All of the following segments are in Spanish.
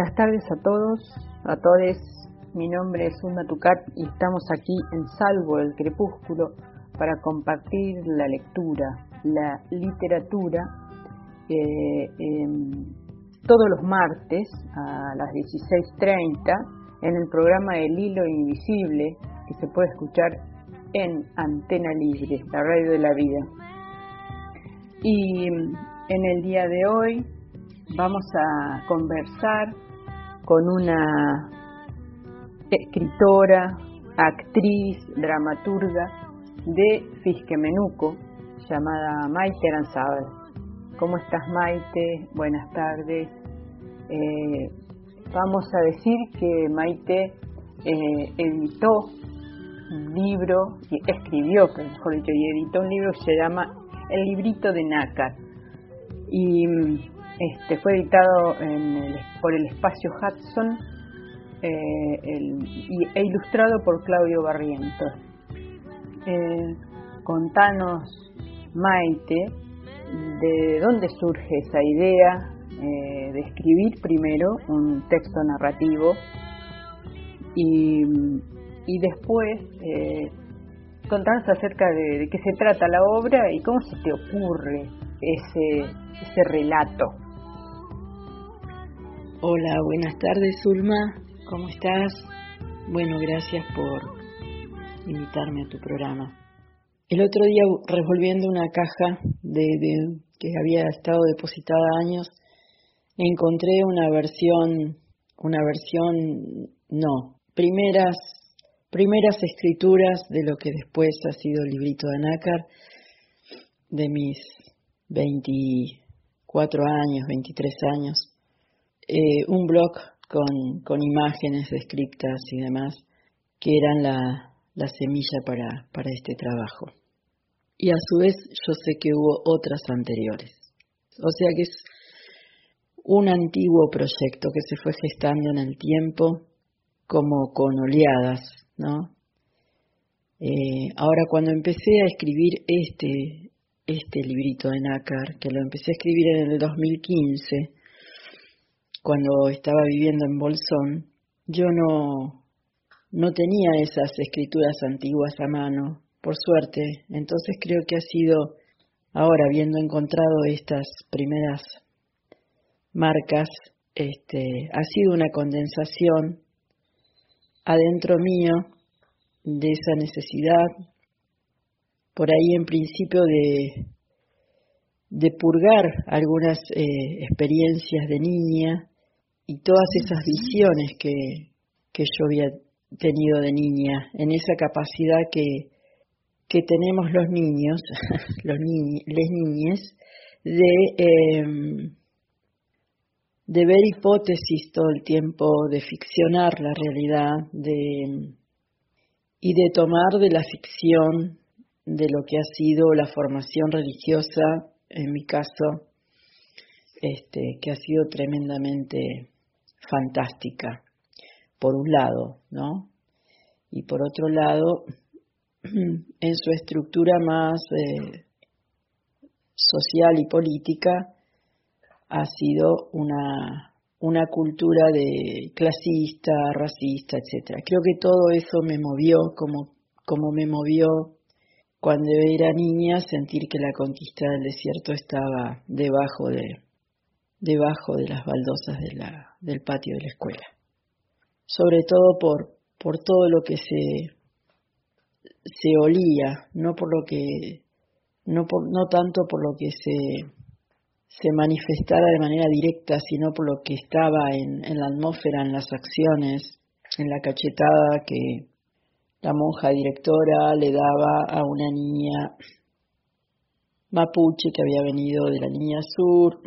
Buenas tardes a todos, a todos. Mi nombre es Una Tucat y estamos aquí en Salvo el Crepúsculo para compartir la lectura, la literatura, eh, todos los martes a las 16.30 en el programa El Hilo Invisible que se puede escuchar en Antena Libre, la radio de la vida. Y en el día de hoy vamos a conversar con una escritora, actriz, dramaturga de Fisquemenuco, llamada Maite Aranzábal. ¿Cómo estás Maite? Buenas tardes. Eh, vamos a decir que Maite eh, editó un libro, escribió, mejor dicho, y editó un libro que se llama El librito de Nácar. Y este, fue editado por el espacio Hudson eh, e ilustrado por Claudio Barrientos. Eh, contanos, Maite, de dónde surge esa idea eh, de escribir primero un texto narrativo y, después contanos acerca de, qué se trata la obra y cómo se te ocurre ese relato. Hola, buenas tardes Zulma, ¿cómo estás? Bueno, gracias por invitarme a tu programa. El otro día, revolviendo una caja de, que había estado depositada años, encontré una versión, una versión, no, primeras, primeras escrituras de lo que después ha sido el librito de Nácar, de mis 24 años, 23 años eh, un blog con, con, imágenes descriptas y demás, que eran la, la semilla para, para este trabajo. Y a su vez yo sé que hubo otras anteriores. O sea que es un antiguo proyecto que se fue gestando en el tiempo como con oleadas, ¿no? Eh, ahora cuando empecé a escribir este, este librito de Nácar, que lo empecé a escribir en el 2015, cuando estaba viviendo en Bolsón, yo no, no tenía esas escrituras antiguas a mano, por suerte. Entonces creo que ha sido, ahora habiendo encontrado estas primeras marcas, este, ha sido una condensación adentro mío de esa necesidad, por ahí en principio de, de purgar algunas eh, experiencias de niña y todas esas visiones que, que yo había tenido de niña, en esa capacidad que, que tenemos los niños, los ni, les niñes, de, em, de ver hipótesis todo el tiempo, de ficcionar la realidad, de, y de tomar de la ficción de lo que ha sido la formación religiosa, en mi caso, este, que ha sido tremendamente fantástica, por un lado, ¿no? Y por otro lado, en su estructura más eh, social y política, ha sido una, una cultura de clasista, racista, etcétera. Creo que todo eso me movió como, como me movió cuando era niña sentir que la conquista del desierto estaba debajo de, debajo de las baldosas del patio de la escuela. Sobre todo por, por todo lo que se, olía, no por lo que, no, por, no tanto por lo que se, se manifestara de manera directa, sino por lo que estaba en la atmósfera, en las acciones, en la cachetada que la monja directora le daba a una niña mapuche que había venido de la línea sur,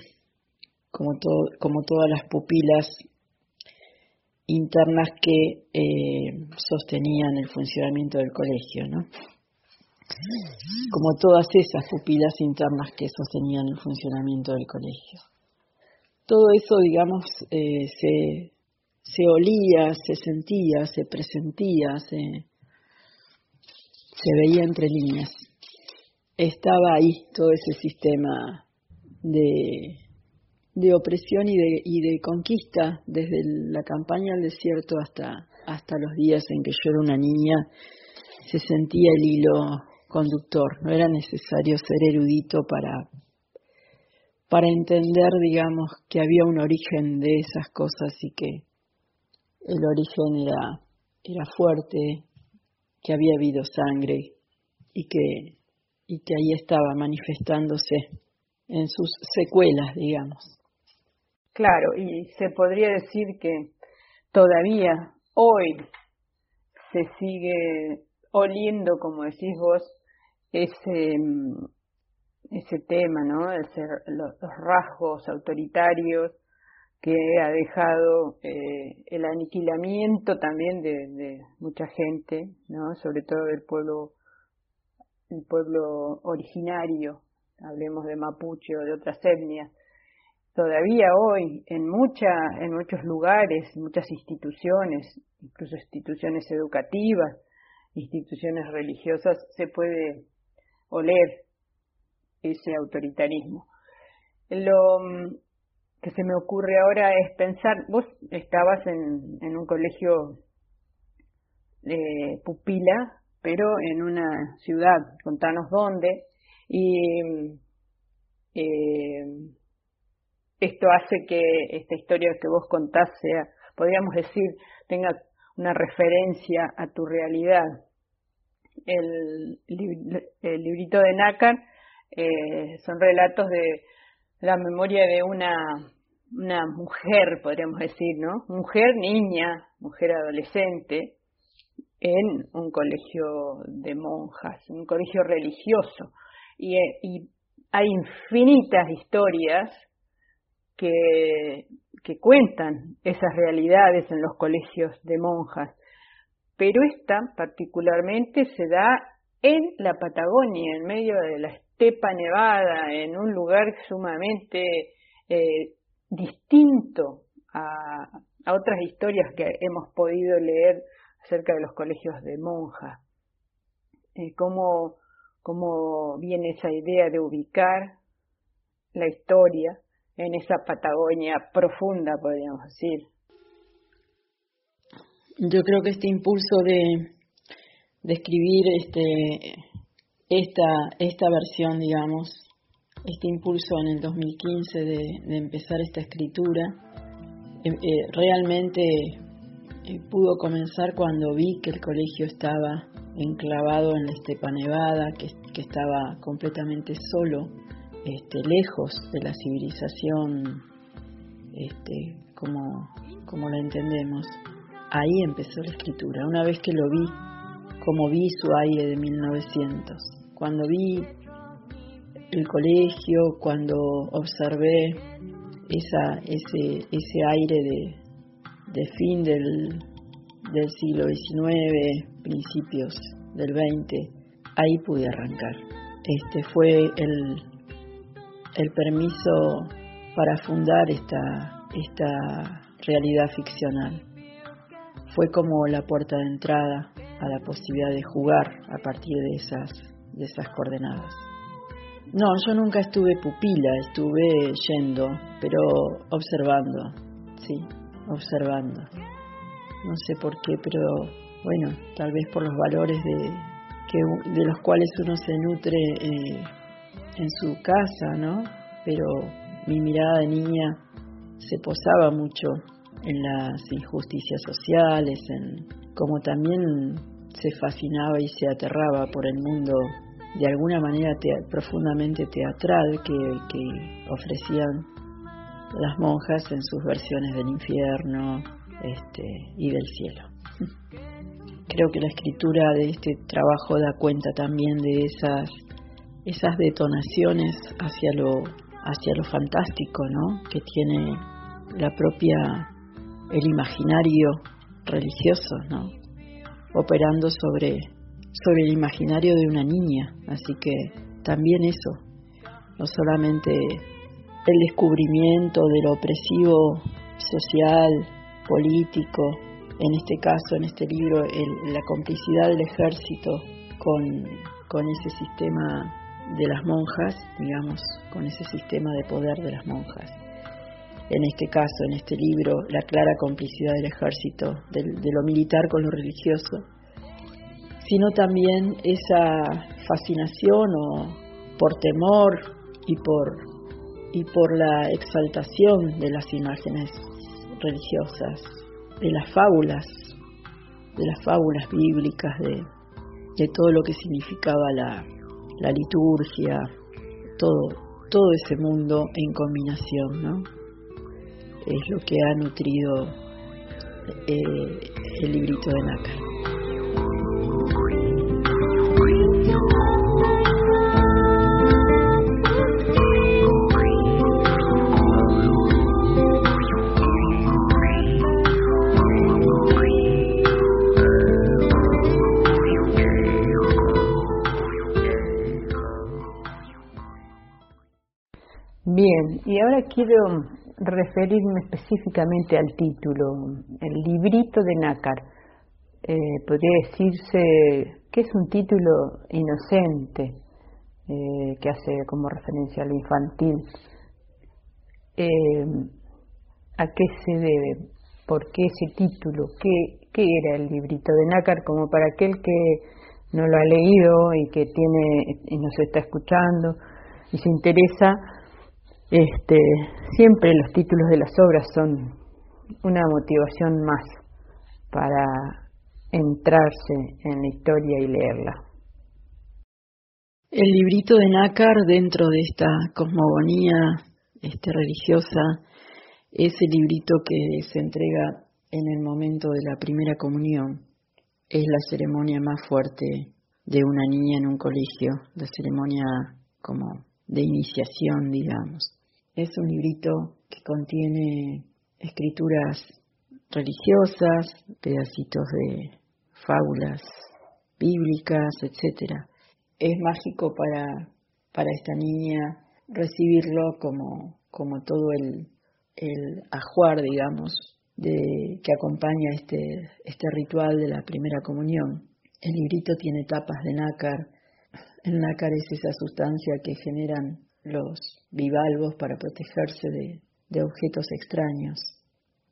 como, como todas las pupilas internas que eh, sostenían el funcionamiento del colegio, ¿no? Como todas esas pupilas internas que sostenían el funcionamiento del colegio. Todo eso, digamos, eh, se, se olía, se sentía, se presentía, se, se veía entre líneas. Estaba ahí todo ese sistema de, de opresión y de, y de conquista desde la campaña al desierto hasta, hasta los días en que yo era una niña, se sentía el hilo conductor. No era necesario ser erudito para, para entender, digamos, que había un origen de esas cosas y que el origen era, era fuerte, que había habido sangre y que, y que ahí estaba manifestándose en sus secuelas, digamos. Claro, y se podría decir que todavía hoy se sigue oliendo, como decís vos, ese, ese tema, ¿no? los, rasgos autoritarios que ha dejado eh, el aniquilamiento también de, mucha gente, ¿no? Sobre todo del pueblo, el pueblo originario, hablemos de mapuche o de otras etnias, todavía hoy en, mucha, en muchos lugares, muchas instituciones, incluso instituciones educativas, instituciones religiosas, se puede oler ese autoritarismo. Lo mm, que se me ocurre ahora es pensar, vos estabas en, en un colegio de pupila, pero en una ciudad, contanos dónde, y mm, eh, esto hace que esta historia que vos contás sea, podríamos decir, tenga una referencia a tu realidad. El, librito de Nácar eh, son relatos de la memoria de una, una mujer, podríamos decir, ¿no? Mujer niña, mujer adolescente, en un colegio de monjas, un colegio religioso. Y, y hay infinitas historias que, cuentan esas realidades en los colegios de monjas, pero esta particularmente se da en la Patagonia, en medio de la estepa nevada, en un lugar sumamente eh, distinto a, a, otras historias que hemos podido leer acerca de los colegios de monjas. Eh, cómo, cómo viene esa idea de ubicar la historia en esa Patagonia profunda, podríamos decir. Yo creo que este impulso de, escribir este, esta, esta versión, digamos, este impulso en el 2015 de, empezar esta escritura, eh, eh, realmente eh, pudo comenzar cuando vi que el colegio estaba enclavado en la estepa nevada, que estaba completamente solo este, lejos de la civilización este, como, como la entendemos. Ahí empezó la escritura, una vez que lo vi, como vi su aire de 1900, cuando vi el colegio, cuando observé esa, ese, ese aire de, de fin del, del siglo XIX, principios del XX, ahí pude arrancar. Este fue el, el permiso para fundar esta, esta realidad ficcional. Fue como la puerta de entrada a la posibilidad de jugar a partir de esas, de esas coordenadas. No, yo nunca estuve pupila, estuve yendo, pero observando, sí, observando. No sé por qué, pero bueno, tal vez por los valores de, que, de los cuales uno se nutre eh, en su casa, ¿no? Pero mi mirada de niña se posaba mucho en las injusticias sociales, en como también se fascinaba y se aterraba por el mundo de alguna manera profundamente teatral que, que ofrecían las monjas en sus versiones del infierno este, y del cielo. Creo que la escritura de este trabajo da cuenta también de esas, esas detonaciones hacia lo, hacia lo fantástico, ¿no? Que tiene la propia, el imaginario religioso, ¿no? Operando sobre, sobre el imaginario de una niña. Así que también eso, no solamente el descubrimiento de lo opresivo social, político, en este caso, en este libro, la complicidad del ejército con, con ese sistema de las monjas, digamos, con ese sistema de poder de las monjas. En este caso, en este libro, la clara complicidad del ejército, de, lo militar con lo religioso, sino también esa fascinación o por temor y por, y por la exaltación de las imágenes religiosas, de las fábulas, de las fábulas bíblicas, de, de todo lo que significaba la, la liturgia, todo, todo ese mundo en combinación, ¿no? Es lo que ha nutrido eh, el librito de Nácar. Bien, y ahora quiero referirme específicamente al título, el librito de Nácar. Eh, podría decirse que es un título inocente, eh, que hace como referencia a lo infantil. Eh, ¿A qué se debe? ¿Por qué ese título? ¿Qué, ¿Qué era el librito de Nácar? Como para aquel que no lo ha leído y que tiene y nos está escuchando y se interesa este, siempre los títulos de las obras son una motivación más para entrarse en la historia y leerla. El librito de Nácar dentro de esta cosmogonía este, religiosa es el librito que se entrega en el momento de la primera comunión. Es la ceremonia más fuerte de una niña en un colegio, la ceremonia como de iniciación, digamos. Es un librito que contiene escrituras religiosas, pedacitos de fábulas bíblicas, etcétera. Es mágico para, para esta niña recibirlo como, como todo el, el ajuar, digamos, de, que acompaña este, este ritual de la primera comunión. El librito tiene tapas de nácar. El nácar es esa sustancia que generan los bivalvos para protegerse de, objetos extraños.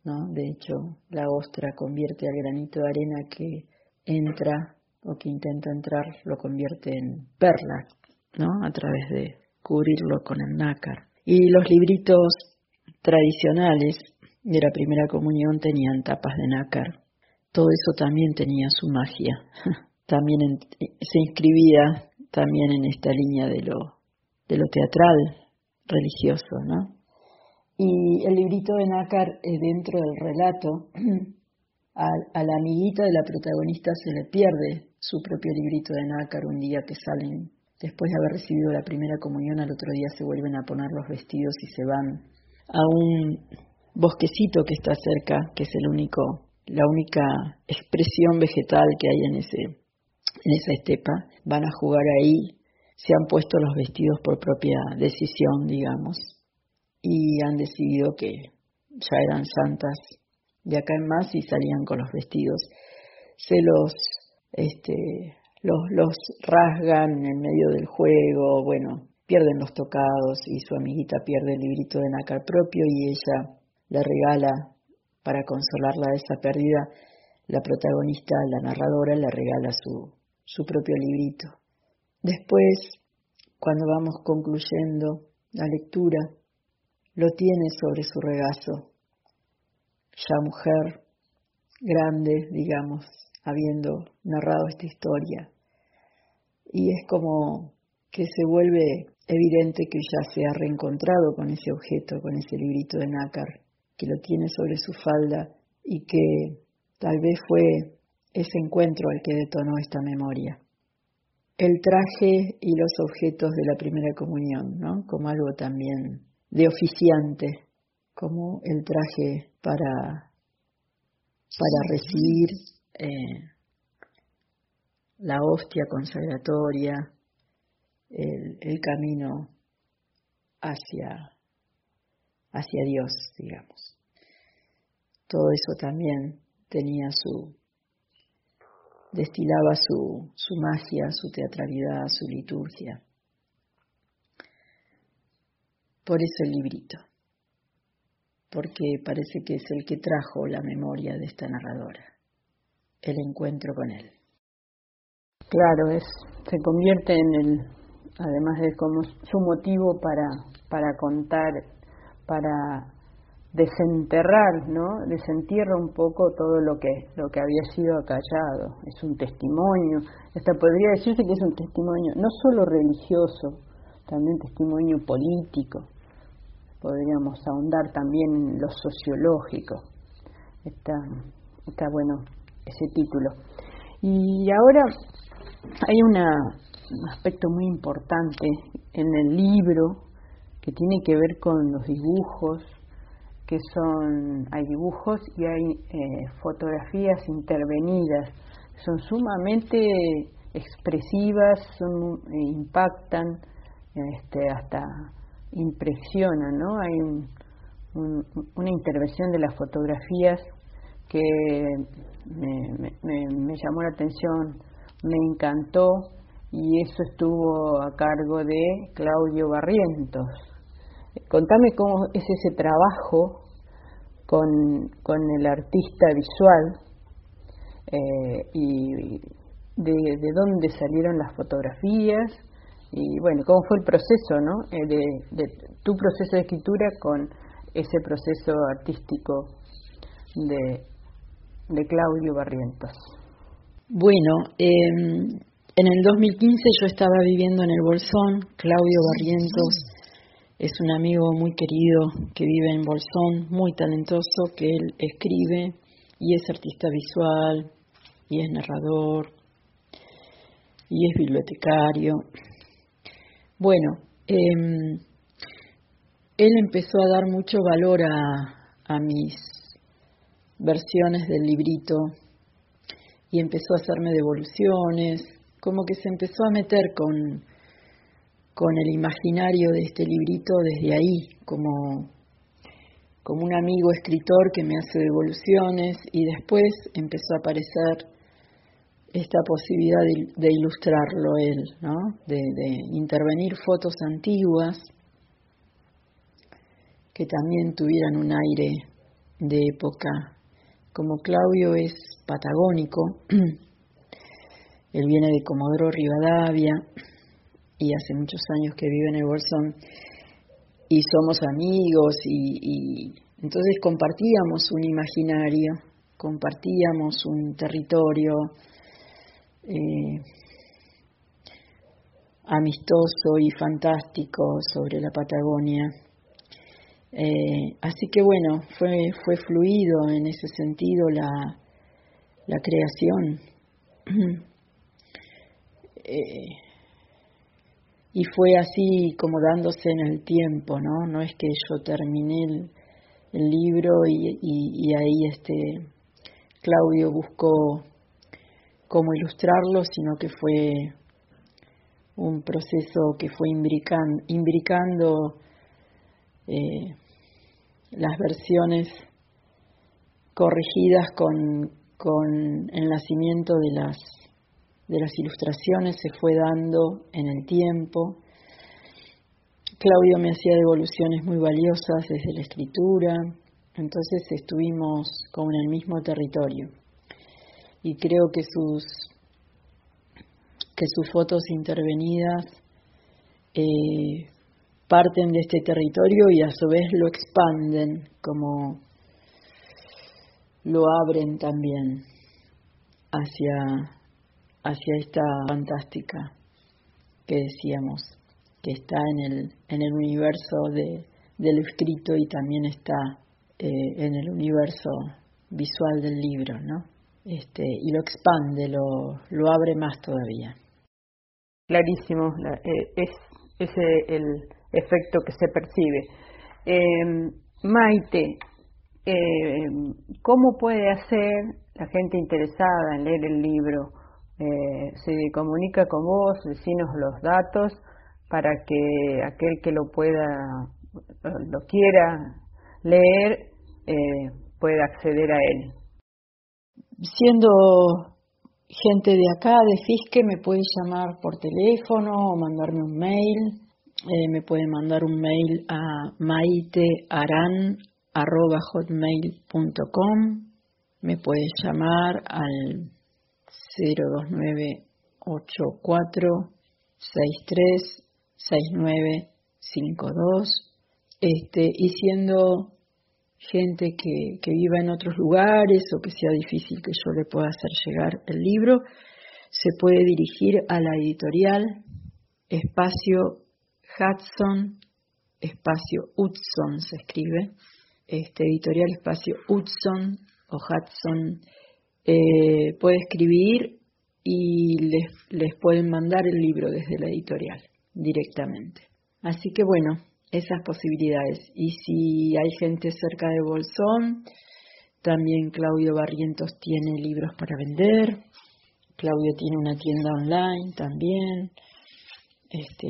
¿no? De hecho, la ostra convierte al granito de arena que entra o que intenta entrar, lo convierte en perla, ¿no? a través de cubrirlo con el nácar. Y los libritos tradicionales de la primera comunión tenían tapas de nácar. Todo eso también tenía su magia. también se inscribía también en esta línea de lo de lo teatral religioso, ¿no? Y el librito de Nácar, eh, dentro del relato, a, la amiguita de la protagonista se le pierde su propio librito de Nácar un día que salen, después de haber recibido la primera comunión, al otro día se vuelven a poner los vestidos y se van a un bosquecito que está cerca, que es el único, la única expresión vegetal que hay en ese, en esa estepa, van a jugar ahí se han puesto los vestidos por propia decisión, digamos, y han decidido que ya eran santas de acá en más y salían con los vestidos. Se los, este, los, los rasgan en medio del juego, bueno, pierden los tocados y su amiguita pierde el librito de nácar propio y ella le regala, para consolarla de esa pérdida, la protagonista, la narradora, le regala su, su propio librito. Después, cuando vamos concluyendo la lectura, lo tiene sobre su regazo, ya mujer, grande, digamos, habiendo narrado esta historia. Y es como que se vuelve evidente que ya se ha reencontrado con ese objeto, con ese librito de nácar, que lo tiene sobre su falda y que tal vez fue ese encuentro el que detonó esta memoria. El traje y los objetos de la primera comunión, ¿no? Como algo también de oficiante, como el traje para, para recibir eh, la hostia consagratoria, el, el camino hacia, hacia Dios, digamos. Todo eso también tenía su, destilaba su, su magia, su teatralidad, su liturgia. Por eso el librito, porque parece que es el que trajo la memoria de esta narradora, el encuentro con él. Claro, es, se convierte en el, además de como su motivo para, para contar, para desenterrar, ¿no? Desentierra un poco todo lo que lo que había sido acallado. Es un testimonio. Esta podría decirse que es un testimonio no solo religioso, también testimonio político. Podríamos ahondar también en lo sociológico. Está está bueno ese título. Y ahora hay un aspecto muy importante en el libro que tiene que ver con los dibujos, que son, hay dibujos y hay eh, fotografías intervenidas, son sumamente expresivas, son, eh, impactan, este, hasta impresionan, ¿no? Hay una intervención de las fotografías que me, me llamó la atención, me encantó y eso estuvo a cargo de Claudio Barrientos. Contame cómo es ese trabajo con, con el artista visual eh, y de, de, dónde salieron las fotografías y bueno, cómo fue el proceso, ¿no? Eh, de, de, tu proceso de escritura con ese proceso artístico de, de Claudio Barrientos. Bueno, eh, en el 2015 yo estaba viviendo en el Bolsón, Claudio Barrientos es un amigo muy querido que vive en Bolsón, muy talentoso, que él escribe y es artista visual y es narrador y es bibliotecario. Bueno, eh, él empezó a dar mucho valor a mis versiones del librito y empezó a hacerme devoluciones, como que se empezó a meter con, con el imaginario de este librito desde ahí, como, como un amigo escritor que me hace devoluciones y después empezó a aparecer esta posibilidad de, ilustrarlo él, ¿no? de intervenir fotos antiguas que también tuvieran un aire de época. Como Claudio es patagónico, él viene de Comodoro Rivadavia, y hace muchos años que vive en el Bolsón y somos amigos y, entonces compartíamos un imaginario, compartíamos un territorio eh, amistoso y fantástico sobre la Patagonia. Eh, así que bueno, fue, fue fluido en ese sentido la, la creación. eh, y fue así como dándose en el tiempo, ¿no? No es que yo terminé el, libro y, ahí este Claudio buscó cómo ilustrarlo, sino que fue un proceso que fue imbricando, imbricando eh, las versiones corregidas con, con el nacimiento de las de las ilustraciones se fue dando en el tiempo. Claudio me hacía devoluciones muy valiosas desde la escritura, entonces estuvimos como en el mismo territorio. Y creo que sus, que sus fotos intervenidas eh, parten de este territorio y a su vez lo expanden, como lo abren también hacia, hacia esta fantástica que decíamos, que está en el, en el universo de, del escrito y también está eh, en el universo visual del libro, ¿no? Este, y lo expande, lo, lo abre más todavía. Clarísimo, eh, es ese el efecto que se percibe. Eh, Maite, eh, ¿cómo puede hacer la gente interesada en leer el libro? Eh, se comunica con vos, decinos los datos para que aquel que lo pueda, lo quiera leer, eh, pueda acceder a él. Siendo gente de acá, de Fisque, me puede llamar por teléfono o mandarme un mail. Eh, me puede mandar un mail a maitearan.hotmail.com. Me puede llamar al 02984636952. Este, y siendo gente que, que viva en otros lugares o que sea difícil que yo le pueda hacer llegar el libro, se puede dirigir a la editorial espacio Hudson, espacio Hudson se escribe, este editorial espacio Hudson o Hudson eh, puede escribir y les, les pueden mandar el libro desde la editorial directamente. Así que bueno, esas posibilidades. Y si hay gente cerca de Bolsón, también Claudio Barrientos tiene libros para vender. Claudio tiene una tienda online también. Este,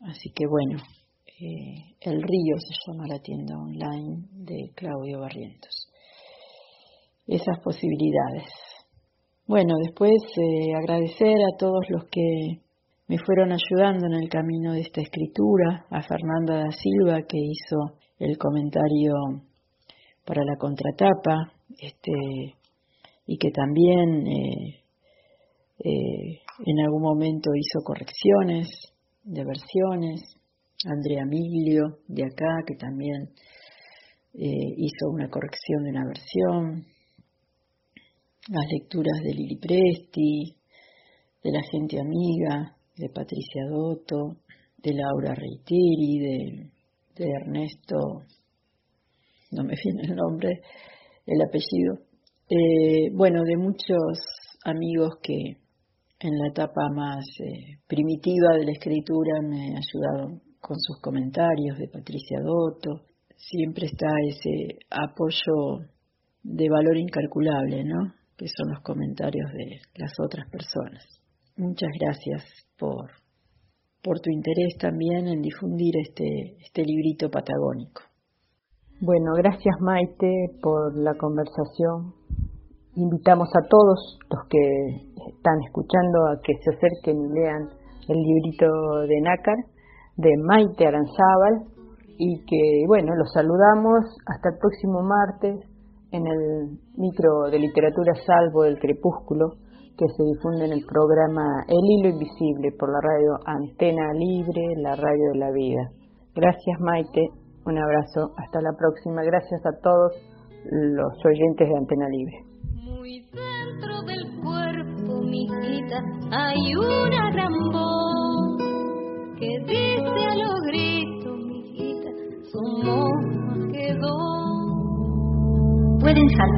así que bueno, eh, El Río se llama la tienda online de Claudio Barrientos. Esas posibilidades. Bueno, después eh, agradecer a todos los que me fueron ayudando en el camino de esta escritura, a Fernanda da Silva que hizo el comentario para la contratapa, este, y que también eh, eh, en algún momento hizo correcciones de versiones, Andrea Miglio de acá, que también hizo una corrección de una versión, las lecturas de Lili Presti, de la gente amiga, de Patricia Dotto, de Laura Reitiri, de, de Ernesto, no me viene el nombre, el apellido, eh, bueno, de muchos amigos que en la etapa más eh, primitiva de la escritura me ayudaron con sus comentarios, de Patricia Dotto, siempre está ese apoyo de valor incalculable, ¿no? Que son los comentarios de las otras personas. Muchas gracias por, por tu interés también en difundir este, este librito patagónico. Bueno, gracias Maite por la conversación. Invitamos a todos los que están escuchando a que se acerquen y lean el librito de Nácar de Maite Aranzábal y que, bueno, los saludamos hasta el próximo martes en el micro de literatura salvo del crepúsculo que se difunde en el programa El Hilo Invisible por la radio Antena Libre, la radio de la vida. Gracias Maite, un abrazo, hasta la próxima. Gracias a todos los oyentes de Antena Libre. Muy dentro del cuerpo, mijita, hay una que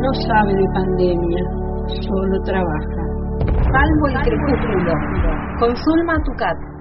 no sabe de pandemia, solo trabaja. Salvo el crepúsculo. Con Zulma Tucat.